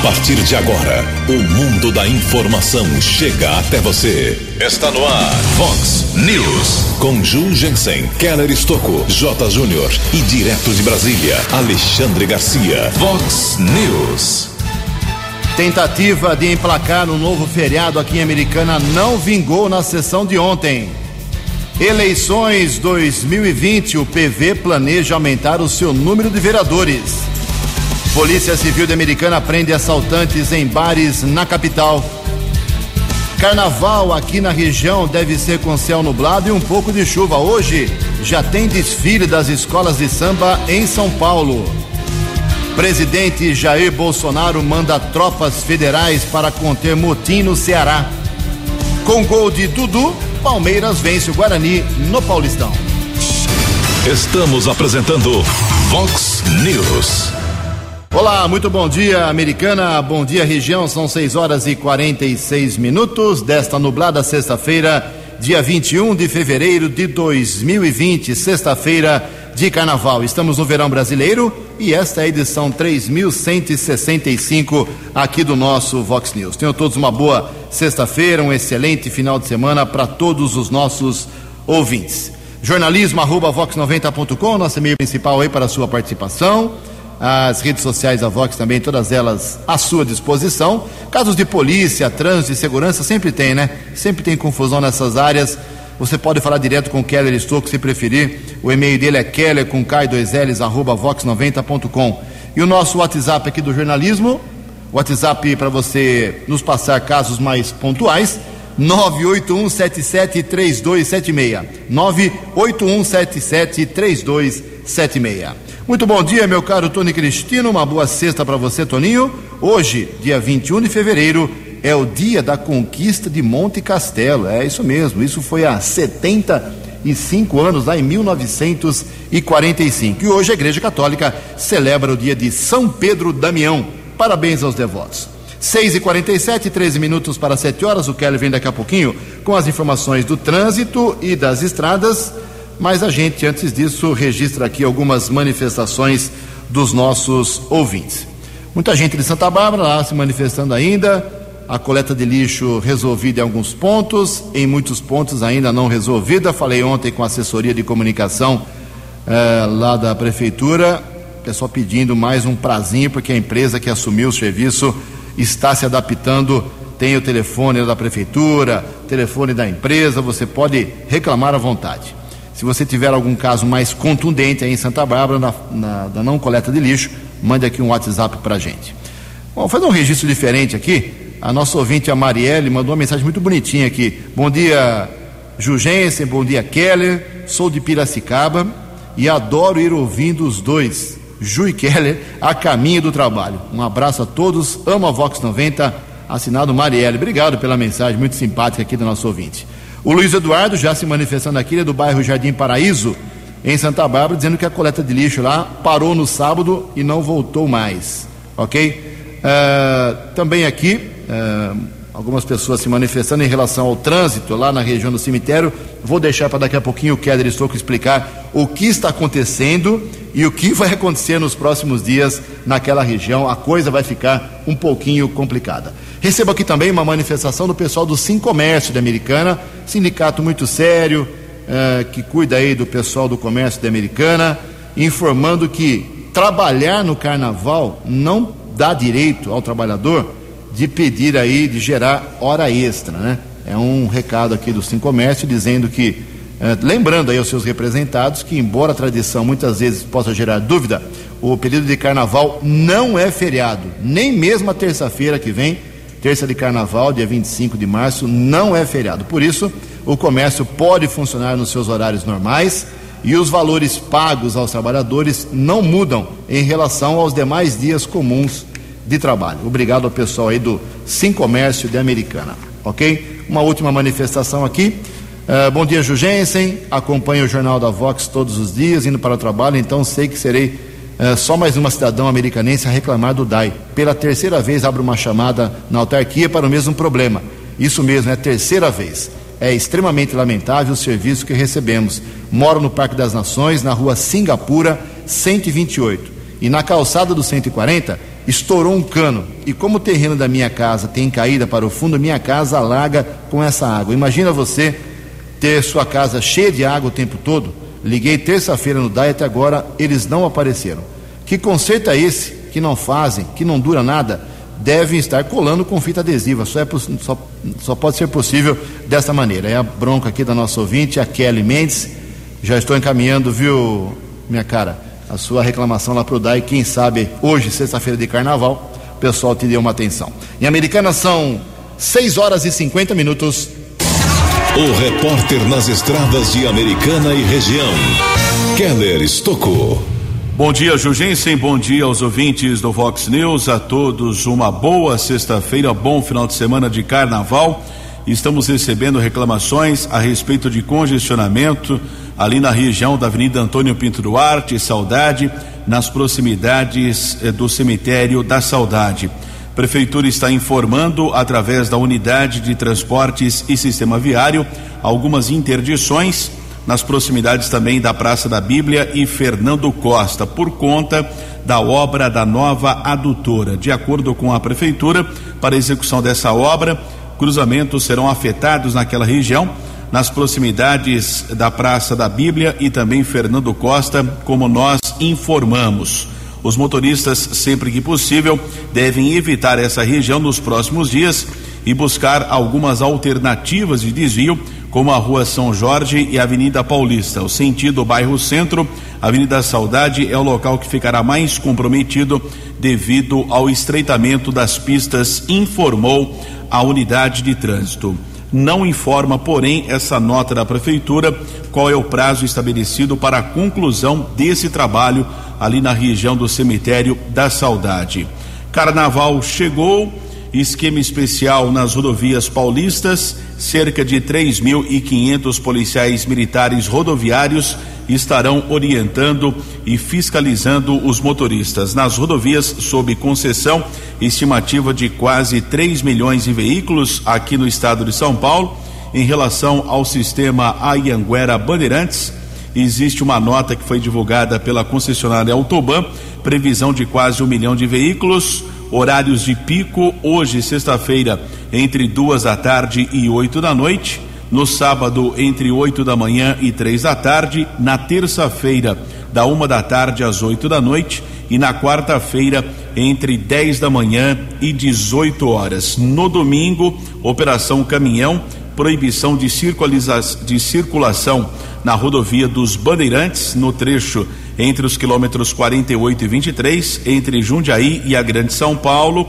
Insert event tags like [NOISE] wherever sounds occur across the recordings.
A partir de agora, o mundo da informação chega até você. Está no ar, Fox News. Com Ju Jensen, Keller Estocco, J. Júnior e direto de Brasília, Alexandre Garcia. Fox News. Tentativa de emplacar um novo feriado aqui em Americana não vingou na sessão de ontem. Eleições 2020, o PV planeja aumentar o seu número de vereadores. Polícia Civil de Americana prende assaltantes em bares na capital. Carnaval aqui na região deve ser com céu nublado e um pouco de chuva. Hoje já tem desfile das escolas de samba em São Paulo. Presidente Jair Bolsonaro manda tropas federais para conter motim no Ceará. Com gol de Dudu, Palmeiras vence o Guarani no Paulistão. Estamos apresentando Vox News. Olá, muito bom dia, americana. Bom dia, região. São 6 horas e 46 minutos desta nublada sexta-feira, dia 21 de fevereiro de 2020, sexta-feira de carnaval. Estamos no verão brasileiro e esta é a edição 3165 aqui do nosso Vox News. Tenham todos uma boa sexta-feira, um excelente final de semana para todos os nossos ouvintes. Jornalismo arroba vox90.com, nosso e-mail principal aí para a sua participação as redes sociais da Vox também, todas elas à sua disposição. Casos de polícia, trânsito e segurança sempre tem, né? Sempre tem confusão nessas áreas. Você pode falar direto com o Keller Estouco se preferir. O e-mail dele é keller com k2ls arroba vox90.com. E o nosso WhatsApp aqui do jornalismo, WhatsApp para você nos passar casos mais pontuais, 981773276. 981773276. Muito bom dia, meu caro Tony Cristino. Uma boa sexta para você, Toninho. Hoje, dia 21 de fevereiro, é o dia da conquista de Monte Castelo. É isso mesmo. Isso foi há 75 anos, lá em 1945. E hoje a Igreja Católica celebra o dia de São Pedro Damião. Parabéns aos devotos. 6 e 47 13 minutos para 7 horas. O Kelly vem daqui a pouquinho com as informações do trânsito e das estradas. Mas a gente, antes disso, registra aqui algumas manifestações dos nossos ouvintes. Muita gente de Santa Bárbara lá se manifestando ainda, a coleta de lixo resolvida em alguns pontos, em muitos pontos ainda não resolvida. Falei ontem com a assessoria de comunicação eh, lá da prefeitura, pessoal pedindo mais um prazinho, porque a empresa que assumiu o serviço está se adaptando. Tem o telefone da prefeitura, telefone da empresa, você pode reclamar à vontade. Se você tiver algum caso mais contundente aí em Santa Bárbara, na, na, da não coleta de lixo, mande aqui um WhatsApp para a gente. Bom, fazer um registro diferente aqui. A nossa ouvinte, a Marielle, mandou uma mensagem muito bonitinha aqui. Bom dia, Jugensen, bom dia, Keller. Sou de Piracicaba e adoro ir ouvindo os dois, Ju e Keller, a caminho do trabalho. Um abraço a todos, amo a Vox 90, assinado Marielle. Obrigado pela mensagem muito simpática aqui do nosso ouvinte. O Luiz Eduardo já se manifestando aqui, ele é do bairro Jardim Paraíso, em Santa Bárbara, dizendo que a coleta de lixo lá parou no sábado e não voltou mais. Ok? Uh, também aqui, uh, algumas pessoas se manifestando em relação ao trânsito lá na região do cemitério. Vou deixar para daqui a pouquinho o Keller Estouco explicar o que está acontecendo e o que [LAUGHS] vai acontecer nos próximos dias naquela região. A coisa vai ficar um pouquinho complicada. Recebo aqui também uma manifestação do pessoal do Sim Comércio da Americana, sindicato muito sério, uh, que cuida aí do pessoal do comércio da Americana, informando que trabalhar no carnaval não dá direito ao trabalhador de pedir aí, de gerar hora extra, né? É um recado aqui do Sim Comércio dizendo que, eh, lembrando aí aos seus representados que, embora a tradição muitas vezes possa gerar dúvida, o período de carnaval não é feriado, nem mesmo a terça-feira que vem, terça de carnaval, dia 25 de março, não é feriado. Por isso, o comércio pode funcionar nos seus horários normais e os valores pagos aos trabalhadores não mudam em relação aos demais dias comuns de trabalho. Obrigado ao pessoal aí do Sim Comércio de Americana, ok? Uma última manifestação aqui. Uh, bom dia, Jugensen. Acompanho o Jornal da Vox todos os dias, indo para o trabalho, então sei que serei uh, só mais uma cidadão americanense a reclamar do DAI. Pela terceira vez abro uma chamada na autarquia para o mesmo problema. Isso mesmo, é a terceira vez. É extremamente lamentável o serviço que recebemos. Moro no Parque das Nações, na rua Singapura, 128. E na calçada do 140 estourou um cano e como o terreno da minha casa tem caída para o fundo, minha casa alaga com essa água. Imagina você ter sua casa cheia de água o tempo todo. Liguei terça-feira no DAI até agora eles não apareceram. Que conserto é esse que não fazem, que não dura nada? Devem estar colando com fita adesiva. Só, é, só, só pode ser possível dessa maneira. É a bronca aqui da nossa ouvinte, a Kelly Mendes. Já estou encaminhando, viu, minha cara, a sua reclamação lá para o DAI. Quem sabe hoje, sexta-feira de carnaval, o pessoal te deu uma atenção. Em Americana são 6 horas e 50 minutos. O repórter nas estradas de Americana e região, Keller Estocou. Bom dia, Jugensen. Bom dia aos ouvintes do Vox News. A todos uma boa sexta-feira, bom final de semana de carnaval. Estamos recebendo reclamações a respeito de congestionamento ali na região da Avenida Antônio Pinto Duarte, Saudade, nas proximidades eh, do cemitério da Saudade. Prefeitura está informando, através da unidade de transportes e sistema viário, algumas interdições nas proximidades também da Praça da Bíblia e Fernando Costa, por conta da obra da nova adutora. De acordo com a Prefeitura, para execução dessa obra, cruzamentos serão afetados naquela região, nas proximidades da Praça da Bíblia e também Fernando Costa, como nós informamos. Os motoristas, sempre que possível, devem evitar essa região nos próximos dias e buscar algumas alternativas de desvio, como a Rua São Jorge e a Avenida Paulista. O sentido bairro Centro, Avenida Saudade é o local que ficará mais comprometido devido ao estreitamento das pistas, informou a unidade de trânsito. Não informa, porém, essa nota da prefeitura qual é o prazo estabelecido para a conclusão desse trabalho ali na região do cemitério da Saudade. Carnaval chegou, esquema especial nas rodovias paulistas, cerca de 3.500 policiais militares rodoviários estarão orientando e fiscalizando os motoristas nas rodovias sob concessão, estimativa de quase 3 milhões de veículos aqui no estado de São Paulo. Em relação ao sistema Ayanguera Bandeirantes, existe uma nota que foi divulgada pela concessionária Autoban, previsão de quase um milhão de veículos, horários de pico, hoje, sexta-feira, entre duas da tarde e oito da noite, no sábado, entre oito da manhã e três da tarde, na terça-feira, da uma da tarde às oito da noite, e na quarta-feira, entre 10 da manhã e 18 horas. No domingo, Operação Caminhão, proibição de, de circulação na rodovia dos Bandeirantes, no trecho entre os quilômetros 48 e 23, entre Jundiaí e a Grande São Paulo,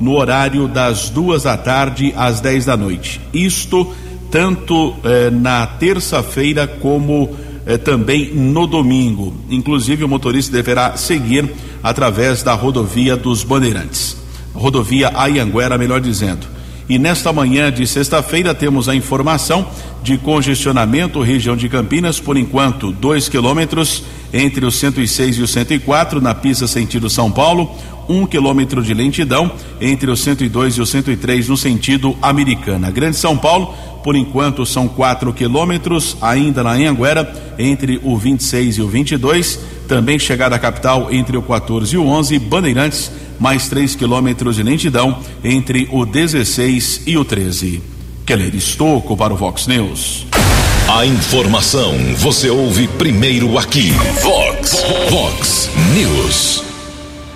no horário das duas da tarde às 10 da noite. Isto tanto eh, na terça-feira como eh, também no domingo. Inclusive, o motorista deverá seguir através da rodovia dos Bandeirantes. Rodovia Ayanguera, melhor dizendo. E nesta manhã de sexta-feira temos a informação de congestionamento região de Campinas, por enquanto, 2 quilômetros entre o 106 e o 104 na pista sentido São Paulo, um quilômetro de lentidão entre o 102 e o 103 no sentido Americana. Grande São Paulo, por enquanto são 4 quilômetros, ainda na Anhanguera, entre o 26 e o 22. Também chegada à capital entre o 14 e o 11. Bandeirantes, mais 3 quilômetros de lentidão entre o 16 e o 13. Keller Estocco para o Vox News. A informação você ouve primeiro aqui. Vox, Vox News.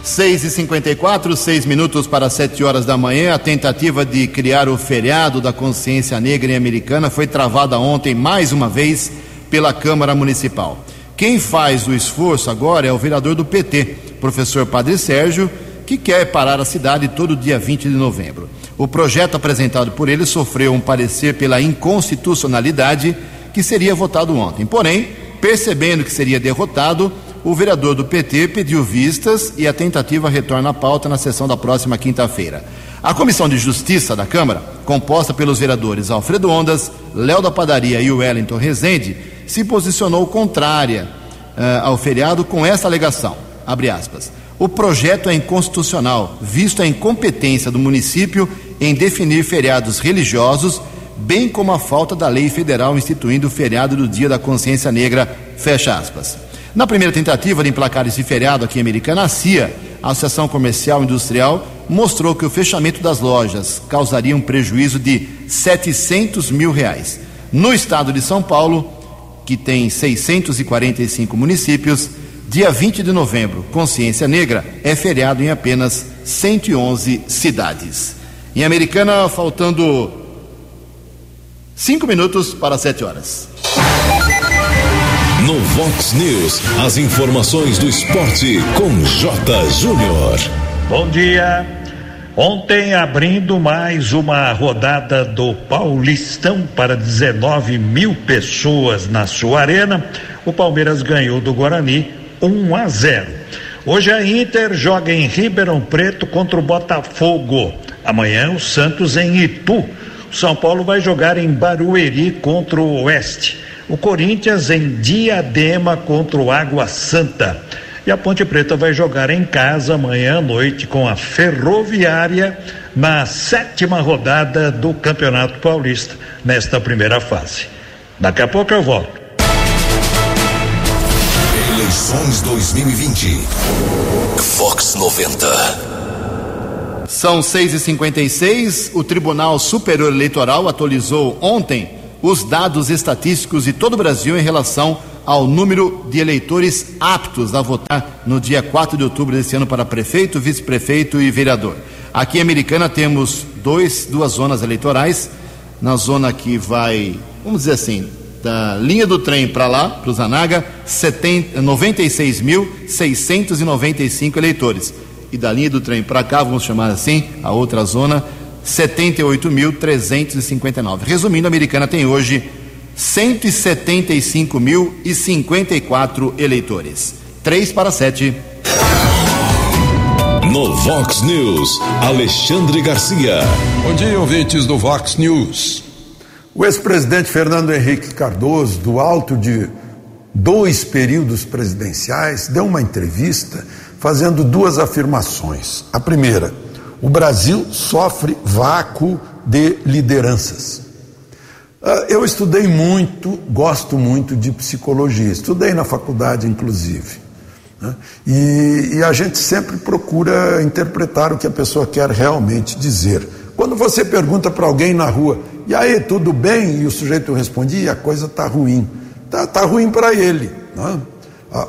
6 e 54 seis minutos para 7 horas da manhã. A tentativa de criar o feriado da consciência negra em Americana foi travada ontem, mais uma vez, pela Câmara Municipal. Quem faz o esforço agora é o vereador do PT, professor Padre Sérgio, que quer parar a cidade todo dia 20 de novembro. O projeto apresentado por ele sofreu um parecer pela inconstitucionalidade que seria votado ontem. Porém, percebendo que seria derrotado, o vereador do PT pediu vistas e a tentativa retorna à pauta na sessão da próxima quinta-feira. A Comissão de Justiça da Câmara, composta pelos vereadores Alfredo Ondas, Léo da Padaria e Wellington Rezende, se posicionou contrária uh, ao feriado com essa alegação. Aspas. O projeto é inconstitucional, visto a incompetência do município em definir feriados religiosos, bem como a falta da lei federal instituindo o feriado do Dia da Consciência Negra. Fecha aspas. Na primeira tentativa de emplacar esse feriado aqui em Americana, a CIA a Associação Comercial Industrial mostrou que o fechamento das lojas causaria um prejuízo de 700 mil reais. No estado de São Paulo, que tem 645 municípios, dia 20 de novembro, Consciência Negra, é feriado em apenas 111 cidades. Em Americana, faltando cinco minutos para sete horas. No Vox News, as informações do esporte com J. Júnior. Bom dia. Ontem, abrindo mais uma rodada do Paulistão para 19 mil pessoas na sua arena, o Palmeiras ganhou do Guarani 1 a 0. Hoje a Inter joga em Ribeirão Preto contra o Botafogo. Amanhã o Santos em Itu. O São Paulo vai jogar em Barueri contra o Oeste. O Corinthians em Diadema contra o Água Santa. E a Ponte Preta vai jogar em casa amanhã à noite com a Ferroviária na sétima rodada do Campeonato Paulista, nesta primeira fase. Daqui a pouco eu volto. Eleições 2020. Fox 90. São 6h56. O Tribunal Superior Eleitoral atualizou ontem os dados estatísticos de todo o Brasil em relação ao número de eleitores aptos a votar no dia 4 de outubro desse ano para prefeito, vice-prefeito e vereador. Aqui em Americana temos dois, duas zonas eleitorais. Na zona que vai, vamos dizer assim, da linha do trem para lá, para o Zanaga, 96.695 eleitores. E da linha do trem para cá, vamos chamar assim, a outra zona, 78.359. Resumindo, a Americana tem hoje 175.054 eleitores. 3 para 7. No Vox News, Alexandre Garcia. Bom dia, ouvintes do Vox News. O ex-presidente Fernando Henrique Cardoso, do alto de dois períodos presidenciais, deu uma entrevista fazendo duas afirmações. A primeira, o Brasil sofre vácuo de lideranças. Ah, eu estudei muito, gosto muito de psicologia, estudei na faculdade, inclusive. Né? E, e a gente sempre procura interpretar o que a pessoa quer realmente dizer. Quando você pergunta para alguém na rua, e aí, tudo bem? E o sujeito responde, a coisa está ruim. Está tá ruim para ele. Né?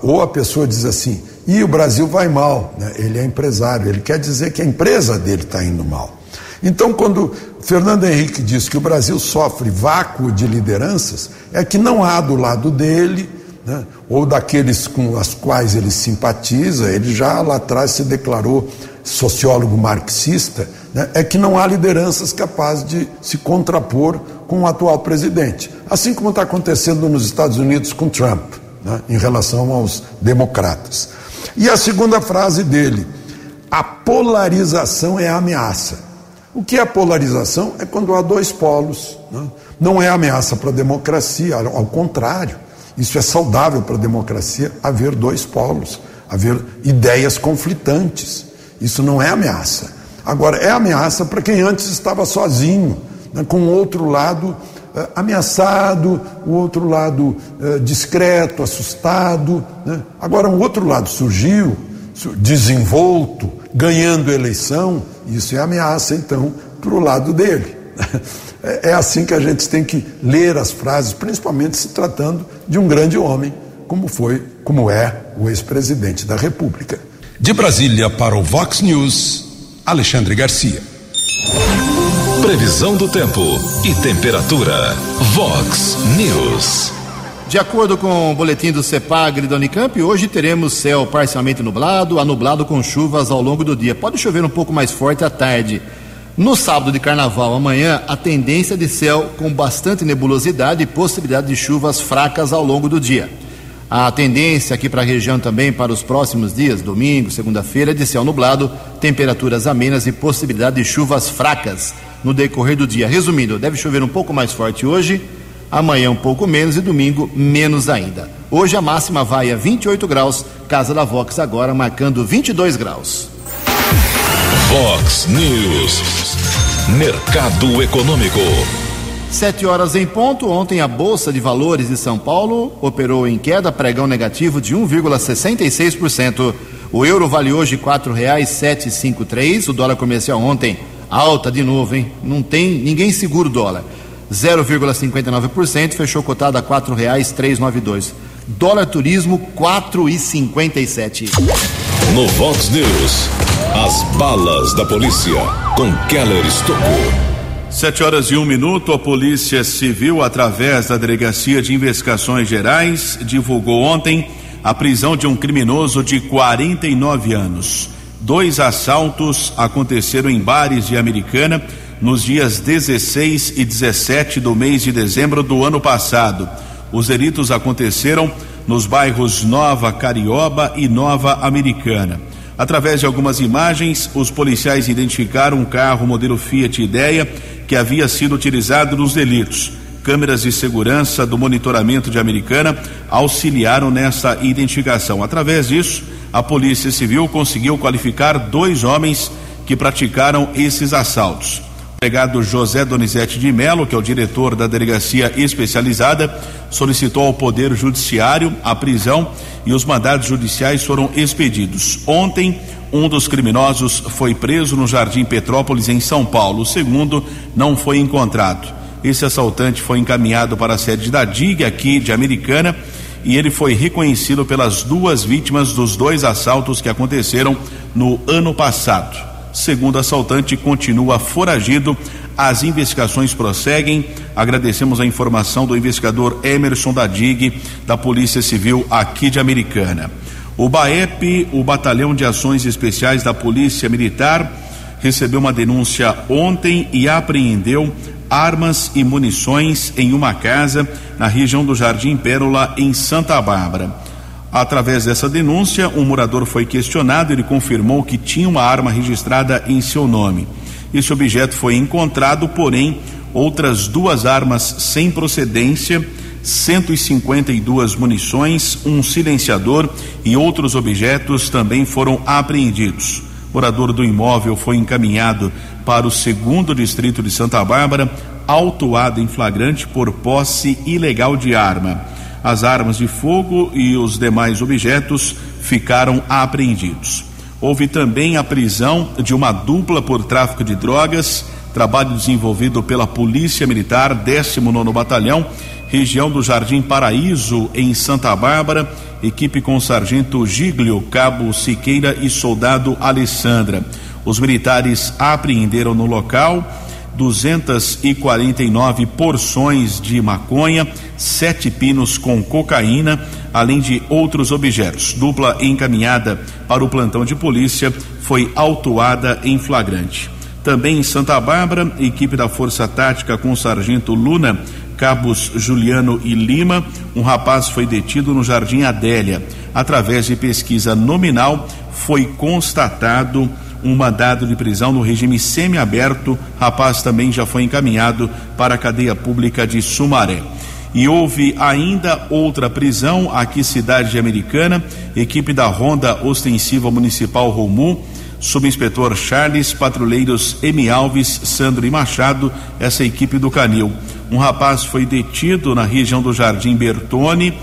Ou a pessoa diz assim, e o Brasil vai mal. Né? Ele é empresário, ele quer dizer que a empresa dele está indo mal. Então, quando Fernando Henrique diz que o Brasil sofre vácuo de lideranças, é que não há do lado dele, né, ou daqueles com os quais ele simpatiza, ele já lá atrás se declarou sociólogo marxista, né, é que não há lideranças capazes de se contrapor com o atual presidente. Assim como está acontecendo nos Estados Unidos com Trump, né, em relação aos democratas. E a segunda frase dele: a polarização é a ameaça. O que é polarização? É quando há dois polos. Né? Não é ameaça para a democracia, ao contrário. Isso é saudável para a democracia haver dois polos, haver ideias conflitantes. Isso não é ameaça. Agora, é ameaça para quem antes estava sozinho, né, com outro lado ameaçado, o outro lado uh, discreto, assustado. Né? Agora, um outro lado surgiu, desenvolto, ganhando eleição, isso é ameaça, então, para o lado dele. [LAUGHS] É, é assim que a gente tem que ler as frases, principalmente se tratando de um grande homem, como foi, como é o ex-presidente da República. De Brasília para o Vox News, Alexandre Garcia. Previsão do tempo e temperatura. Vox News. De acordo com o boletim do CEPAGRE da Unicamp, hoje teremos céu parcialmente nublado, a nublado com chuvas ao longo do dia. Pode chover um pouco mais forte à tarde. No sábado de carnaval, amanhã, a tendência de céu com bastante nebulosidade e possibilidade de chuvas fracas ao longo do dia. A tendência aqui para a região também para os próximos dias, domingo, segunda-feira, é de céu nublado, temperaturas amenas e possibilidade de chuvas fracas no decorrer do dia. Resumindo, deve chover um pouco mais forte hoje, amanhã um pouco menos e domingo menos ainda. Hoje a máxima vai a 28 graus, Casa da Vox agora marcando 22 graus. Vox News. Mercado Econômico. Sete horas em ponto. Ontem a Bolsa de Valores de São Paulo operou em queda, pregão negativo de 1,66%. O euro vale hoje cinco três. O dólar comercial ontem alta de novo, hein? Não tem ninguém segura o dólar. 0,59%, fechou cotado a quatro reais três nove dois. Dólar turismo quatro e cinquenta e sete. No Vox News, as balas da polícia com Keller Estocou. Sete horas e um minuto, a Polícia Civil, através da Delegacia de Investigações Gerais, divulgou ontem a prisão de um criminoso de 49 anos. Dois assaltos aconteceram em bares de Americana nos dias 16 e 17 do mês de dezembro do ano passado. Os delitos aconteceram nos bairros Nova Carioba e Nova Americana. Através de algumas imagens, os policiais identificaram um carro modelo Fiat Ideia que havia sido utilizado nos delitos. Câmeras de segurança do monitoramento de Americana auxiliaram nessa identificação. Através disso, a Polícia Civil conseguiu qualificar dois homens que praticaram esses assaltos. O delegado José Donizete de Melo, que é o diretor da delegacia especializada, solicitou ao Poder Judiciário a prisão e os mandados judiciais foram expedidos. Ontem, um dos criminosos foi preso no Jardim Petrópolis, em São Paulo. O segundo não foi encontrado. Esse assaltante foi encaminhado para a sede da DIG aqui de Americana e ele foi reconhecido pelas duas vítimas dos dois assaltos que aconteceram no ano passado. Segundo assaltante, continua foragido. As investigações prosseguem. Agradecemos a informação do investigador Emerson da DIG, da Polícia Civil aqui de Americana. O BAEP, o Batalhão de Ações Especiais da Polícia Militar, recebeu uma denúncia ontem e apreendeu armas e munições em uma casa na região do Jardim Pérola, em Santa Bárbara. Através dessa denúncia, um morador foi questionado. Ele confirmou que tinha uma arma registrada em seu nome. Esse objeto foi encontrado, porém, outras duas armas sem procedência, 152 munições, um silenciador e outros objetos também foram apreendidos. O morador do imóvel foi encaminhado para o segundo distrito de Santa Bárbara, autuado em flagrante por posse ilegal de arma. As armas de fogo e os demais objetos ficaram apreendidos. Houve também a prisão de uma dupla por tráfico de drogas, trabalho desenvolvido pela Polícia Militar, 19 Batalhão, região do Jardim Paraíso, em Santa Bárbara, equipe com sargento Giglio, cabo Siqueira e soldado Alessandra. Os militares apreenderam no local 249 porções de maconha, sete pinos com cocaína, além de outros objetos. Dupla encaminhada para o plantão de polícia foi autuada em flagrante. Também em Santa Bárbara, equipe da Força Tática com o sargento Luna, cabos Juliano e Lima, um rapaz foi detido no Jardim Adélia. Através de pesquisa nominal, foi constatado um mandado de prisão no regime semiaberto. Rapaz também já foi encaminhado para a cadeia pública de Sumaré. E houve ainda outra prisão aqui, cidade americana, equipe da Ronda Ostensiva Municipal Romu, subinspetor Charles, patrulheiros M. Alves, Sandro e Machado, essa equipe do Canil. Um rapaz foi detido na região do Jardim Bertone,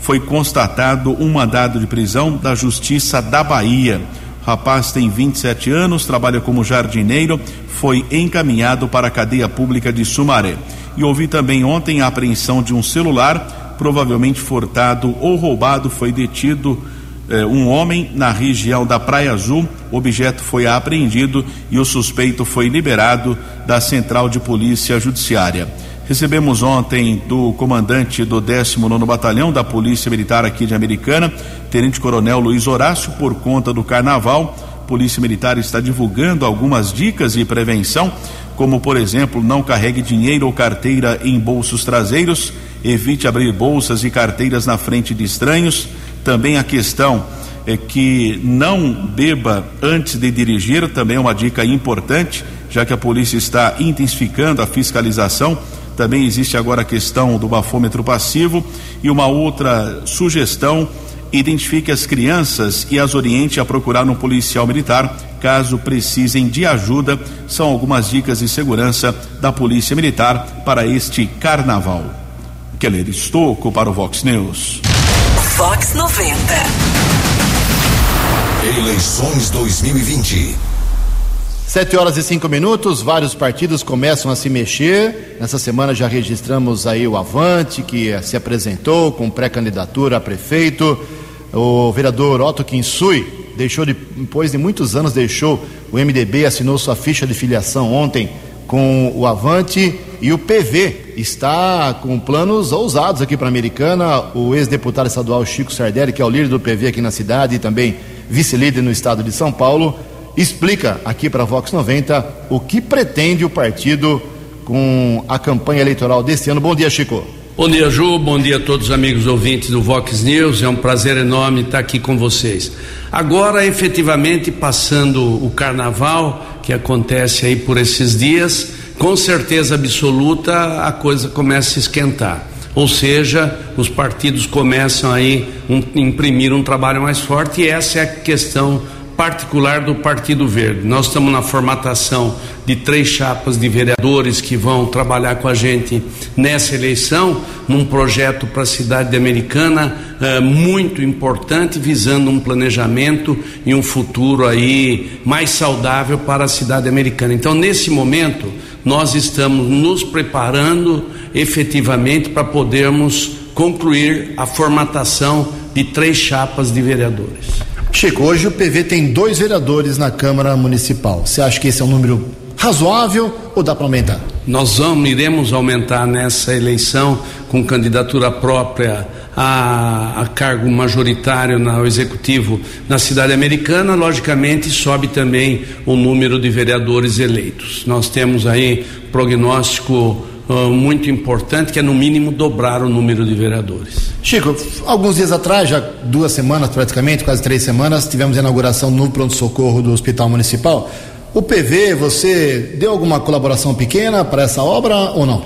foi constatado um mandado de prisão da Justiça da Bahia. Rapaz tem 27 anos, trabalha como jardineiro, foi encaminhado para a cadeia pública de Sumaré. E ouvi também ontem a apreensão de um celular, provavelmente furtado ou roubado, foi detido eh, um homem na região da Praia Azul. O objeto foi apreendido e o suspeito foi liberado da Central de Polícia Judiciária. Recebemos ontem do comandante do 19 Batalhão da Polícia Militar aqui de Americana, Tenente Coronel Luiz Horácio, por conta do carnaval. Polícia Militar está divulgando algumas dicas de prevenção, como por exemplo, não carregue dinheiro ou carteira em bolsos traseiros, evite abrir bolsas e carteiras na frente de estranhos. Também a questão é que não beba antes de dirigir, também é uma dica importante, já que a polícia está intensificando a fiscalização também existe agora a questão do bafômetro passivo e uma outra sugestão identifique as crianças e as oriente a procurar um policial militar caso precisem de ajuda. São algumas dicas de segurança da Polícia Militar para este carnaval. Keller Estocco para o Vox News. Vox 90. Eleições 2020. Sete horas e cinco minutos, vários partidos começam a se mexer. Nessa semana já registramos aí o Avante, que se apresentou com pré-candidatura a prefeito. O vereador Otto Kinsui deixou, de, depois de muitos anos, deixou o MDB, assinou sua ficha de filiação ontem com o Avante e o PV está com planos ousados aqui para a Americana. O ex-deputado estadual Chico Sardelli, que é o líder do PV aqui na cidade e também vice-líder no estado de São Paulo, explica aqui para a Vox 90 o que pretende o partido com a campanha eleitoral deste ano. Bom dia, Chico. Bom dia, Ju. Bom dia a todos os amigos ouvintes do Vox News. É um prazer enorme estar aqui com vocês. Agora, efetivamente, passando o carnaval, que acontece aí por esses dias, com certeza absoluta a coisa começa a esquentar. Ou seja, os partidos começam aí a um, imprimir um trabalho mais forte e essa é a questão particular do Partido Verde. Nós estamos na formatação de três chapas de vereadores que vão trabalhar com a gente nessa eleição, num projeto para a cidade americana eh, muito importante, visando um planejamento e um futuro aí mais saudável para a cidade americana. Então, nesse momento, nós estamos nos preparando efetivamente para podermos concluir a formatação de três chapas de vereadores. Chico, hoje o PV tem dois vereadores na Câmara Municipal. Você acha que esse é um número razoável ou dá para aumentar? Nós vamos, iremos aumentar nessa eleição com candidatura própria a, a cargo majoritário no executivo na cidade americana, logicamente sobe também o número de vereadores eleitos. Nós temos aí prognóstico uh, muito importante, que é no mínimo dobrar o número de vereadores. Chico, alguns dias atrás, já duas semanas praticamente, quase três semanas, tivemos a inauguração no pronto-socorro do Hospital Municipal. O PV, você deu alguma colaboração pequena para essa obra ou não?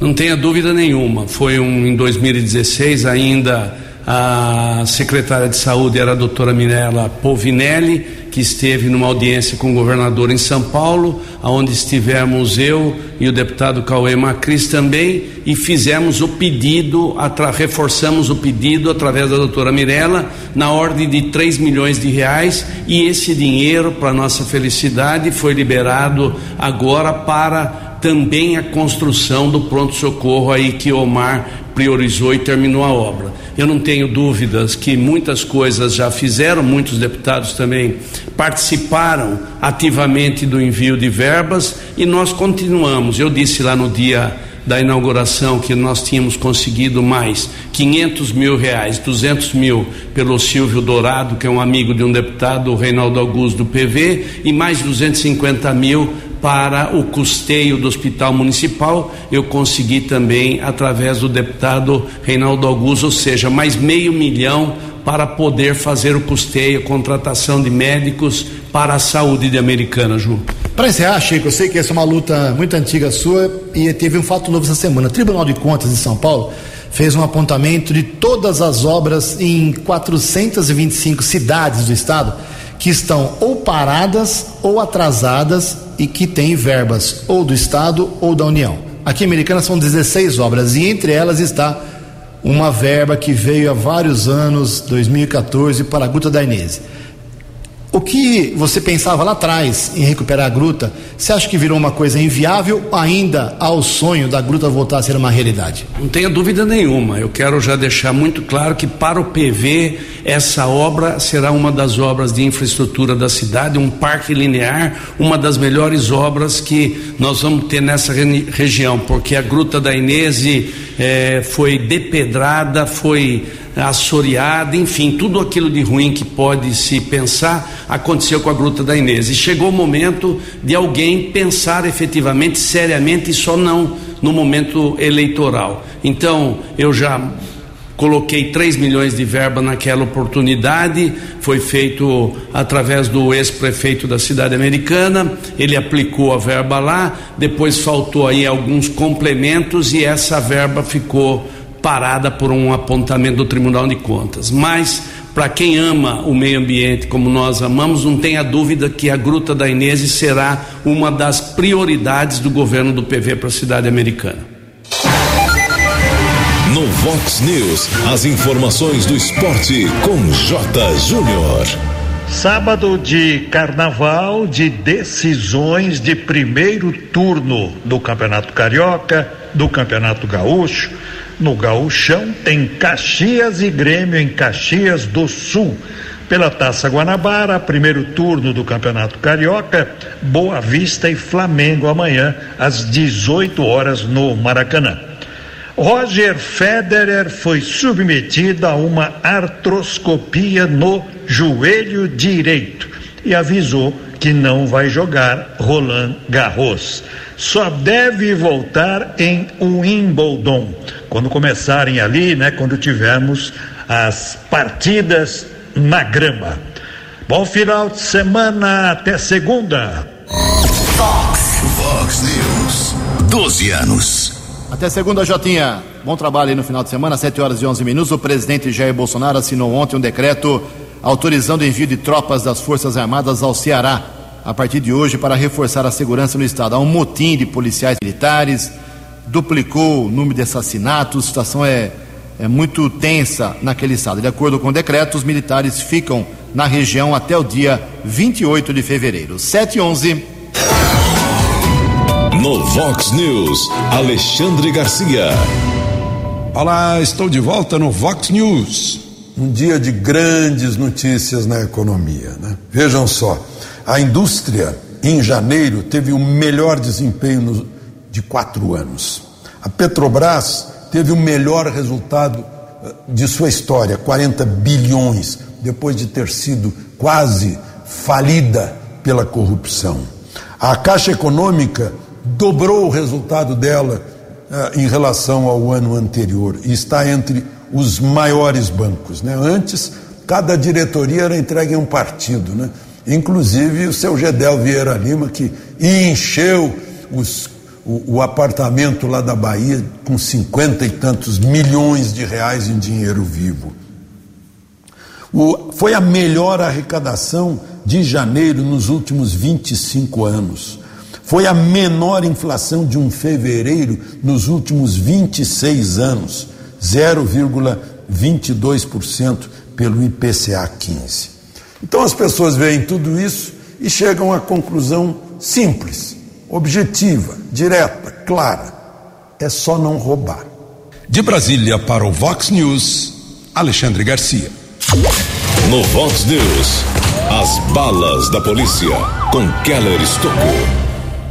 Não tenha dúvida nenhuma. Foi um, em 2016 ainda a secretária de saúde era a doutora Mirella Povinelli, que esteve numa audiência com o governador em São Paulo, aonde estivemos eu e o deputado Cauê Macris também, e fizemos o pedido, reforçamos o pedido através da doutora Mirella, na ordem de 3 milhões de reais, e esse dinheiro, para nossa felicidade, foi liberado agora para também a construção do pronto-socorro aí que Omar priorizou e terminou a obra. Eu não tenho dúvidas que muitas coisas já fizeram, muitos deputados também participaram ativamente do envio de verbas e nós continuamos. Eu disse lá no dia da inauguração que nós tínhamos conseguido mais 500 mil reais, 200 mil pelo Silvio Dourado, que é um amigo de um deputado, o Reinaldo Augusto do PV, e mais 250 mil para o custeio do hospital municipal, eu consegui também através do deputado Reinaldo Augusto, ou seja, mais meio milhão para poder fazer o custeio, contratação de médicos para a saúde de Americana, Ju. Para encerrar, Chico, eu sei que essa é uma luta muito antiga sua e teve um fato novo essa semana. O Tribunal de Contas de São Paulo fez um apontamento de todas as obras em 425 cidades do estado que estão ou paradas ou atrasadas e que têm verbas ou do Estado ou da União. Aqui em Americana são 16 obras e entre elas está uma verba que veio há vários anos, 2014, para a Guta da Inês. O que você pensava lá atrás em recuperar a gruta, você acha que virou uma coisa inviável ainda ao sonho da gruta voltar a ser uma realidade? Não tenha dúvida nenhuma. Eu quero já deixar muito claro que para o PV essa obra será uma das obras de infraestrutura da cidade, um parque linear, uma das melhores obras que nós vamos ter nessa região, porque a gruta da Inês eh, foi depedrada, foi assoreada, enfim, tudo aquilo de ruim que pode se pensar aconteceu com a Gruta da Inês. E chegou o momento de alguém pensar efetivamente, seriamente, e só não no momento eleitoral. Então, eu já coloquei 3 milhões de verba naquela oportunidade, foi feito através do ex-prefeito da cidade americana, ele aplicou a verba lá, depois faltou aí alguns complementos e essa verba ficou parada por um apontamento do Tribunal de Contas. Mas, para quem ama o meio ambiente como nós amamos, não tenha dúvida que a Gruta da Inês será uma das prioridades do governo do PV para a cidade americana. No Vox News, as informações do esporte com J. Júnior. Sábado de carnaval, de decisões de primeiro turno do Campeonato Carioca, do Campeonato Gaúcho. No Gaúchão tem Caxias e Grêmio em Caxias do Sul. Pela Taça Guanabara, primeiro turno do Campeonato Carioca, Boa Vista e Flamengo amanhã às 18 horas no Maracanã. Roger Federer foi submetido a uma artroscopia no joelho direito e avisou que não vai jogar Roland Garros. Só deve voltar em Wimbledon, quando começarem ali, né, quando tivermos as partidas na grama. Bom final de semana, até segunda. Fox, Fox News, 12 anos. Até segunda, Jotinha. Bom trabalho aí no final de semana, 7 horas e 11 minutos. O presidente Jair Bolsonaro assinou ontem um decreto autorizando o envio de tropas das Forças Armadas ao Ceará a partir de hoje para reforçar a segurança no estado. Há um motim de policiais militares, duplicou o número de assassinatos, a situação é, é muito tensa naquele estado. De acordo com o decreto, os militares ficam na região até o dia 28 de fevereiro. 7 e 11. No Vox News, Alexandre Garcia. Olá, estou de volta no Vox News. Um dia de grandes notícias na economia. Né? Vejam só, a indústria em janeiro teve o melhor desempenho no, de quatro anos. A Petrobras teve o melhor resultado eh, de sua história, 40 bilhões, depois de ter sido quase falida pela corrupção. A Caixa Econômica dobrou o resultado dela uh, em relação ao ano anterior e está entre os maiores bancos. Né? Antes, cada diretoria era entregue a um partido, né? inclusive o seu Gedel Vieira Lima, que encheu os, o, o apartamento lá da Bahia com cinquenta e tantos milhões de reais em dinheiro vivo. O, foi a melhor arrecadação de janeiro nos últimos 25 anos. Foi a menor inflação de um fevereiro nos últimos 26 anos, 0,22% pelo IPCA 15. Então as pessoas veem tudo isso e chegam à conclusão simples, objetiva, direta, clara: é só não roubar. De Brasília para o Vox News, Alexandre Garcia. No Vox News, as balas da polícia com Keller Estocou.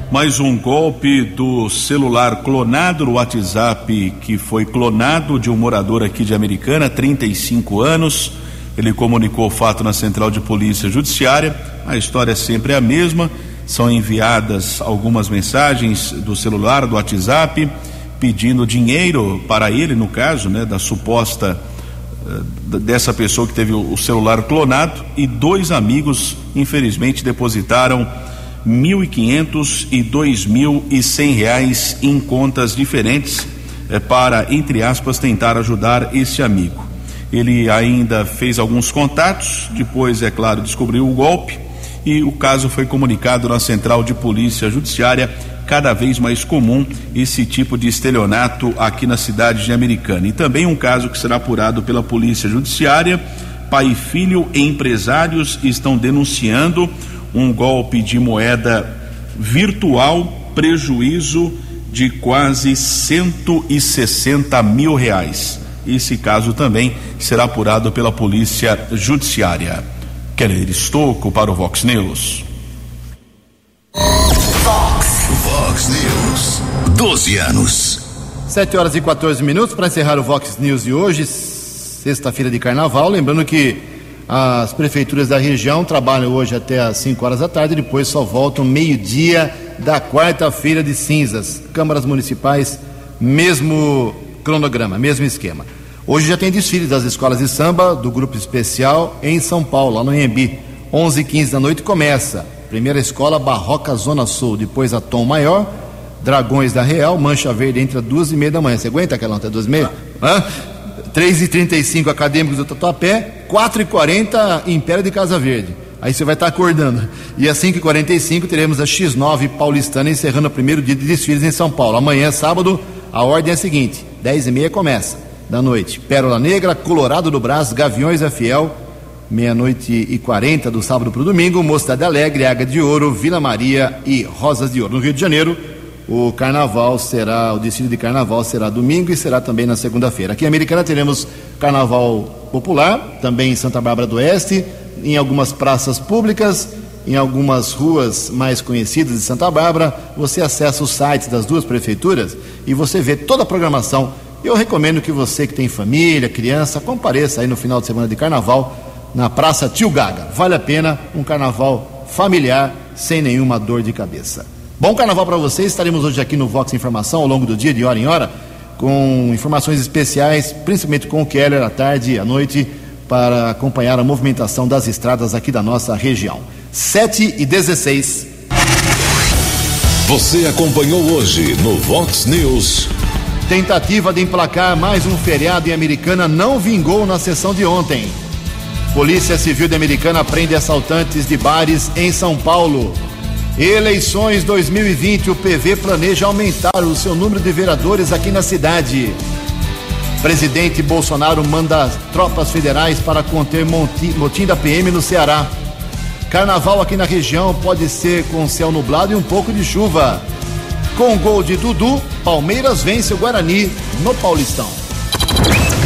Mais um golpe do celular clonado no WhatsApp, que foi clonado de um morador aqui de Americana, 35 anos. Ele comunicou o fato na Central de Polícia Judiciária. A história é sempre a mesma. São enviadas algumas mensagens do celular, do WhatsApp, pedindo dinheiro para ele, no caso, né, da suposta uh, dessa pessoa que teve o celular clonado. E dois amigos, infelizmente, depositaram mil e quinhentos e dois mil e cem reais em contas diferentes eh, para, entre aspas, tentar ajudar esse amigo. Ele ainda fez alguns contatos, depois, é claro, descobriu o golpe e o caso foi comunicado na Central de Polícia Judiciária. Cada vez mais comum esse tipo de estelionato aqui na cidade de Americana. E também um caso que será apurado pela Polícia Judiciária. Pai e filho empresários estão denunciando um golpe de moeda virtual, prejuízo de quase 160 mil reais. Esse caso também será apurado pela Polícia Judiciária. Keller Estocco para o Vox News. Vox. Vox News. 12 anos. 7 horas e 14 minutos para encerrar o Vox News de hoje, sexta-feira de carnaval. Lembrando que as prefeituras da região trabalham hoje até às 5 horas da tarde, depois só voltam meio-dia da quarta-feira de cinzas. Câmaras municipais, mesmo cronograma, mesmo esquema. Hoje já tem desfile das escolas de samba do grupo especial em São Paulo, lá no Embi. 11 h 15 da noite começa. Primeira escola Barroca Zona Sul, depois a Tom Maior, Dragões da Real, Mancha Verde entre as duas e meia da manhã. Você aguenta aquela até duas e meia? Hã? 3h35 Acadêmicos do Tatuapé, 4h40 Império de Casa Verde. Aí você vai estar acordando. E às 5h45 teremos a X9 Paulistana encerrando o primeiro dia de desfiles em São Paulo. Amanhã, sábado, a ordem é a seguinte: 10h30 começa da noite. Pérola Negra, Colorado do Brás, Gaviões da Fiel, meia-noite e 40 do sábado para o domingo, Mocidade Alegre, Águia de Ouro, Vila Maria e Rosas de Ouro. No Rio de Janeiro, o carnaval será, o desfile de carnaval será domingo e será também na segunda-feira. Aqui em Americana teremos carnaval popular, também em Santa Bárbara do Oeste, em algumas praças públicas, em algumas ruas mais conhecidas de Santa Bárbara. Você acessa os sites das duas prefeituras e você vê toda a programação. Eu recomendo que você que tem família, criança, compareça aí no final de semana de carnaval na Praça Tio Gaga. Vale a pena um carnaval familiar sem nenhuma dor de cabeça. Bom carnaval para vocês. Estaremos hoje aqui no Vox Informação ao longo do dia, de hora em hora, com informações especiais, principalmente com o Keller à tarde e à noite, para acompanhar a movimentação das estradas aqui da nossa região. 7 e 16. Você acompanhou hoje no Vox News. Tentativa de emplacar mais um feriado em Americana não vingou na sessão de ontem. Polícia Civil de Americana prende assaltantes de bares em São Paulo. Eleições 2020, o PV planeja aumentar o seu número de vereadores aqui na cidade. Presidente Bolsonaro manda tropas federais para conter motim da PM no Ceará. Carnaval aqui na região pode ser com céu nublado e um pouco de chuva. Com gol de Dudu, Palmeiras vence o Guarani no Paulistão.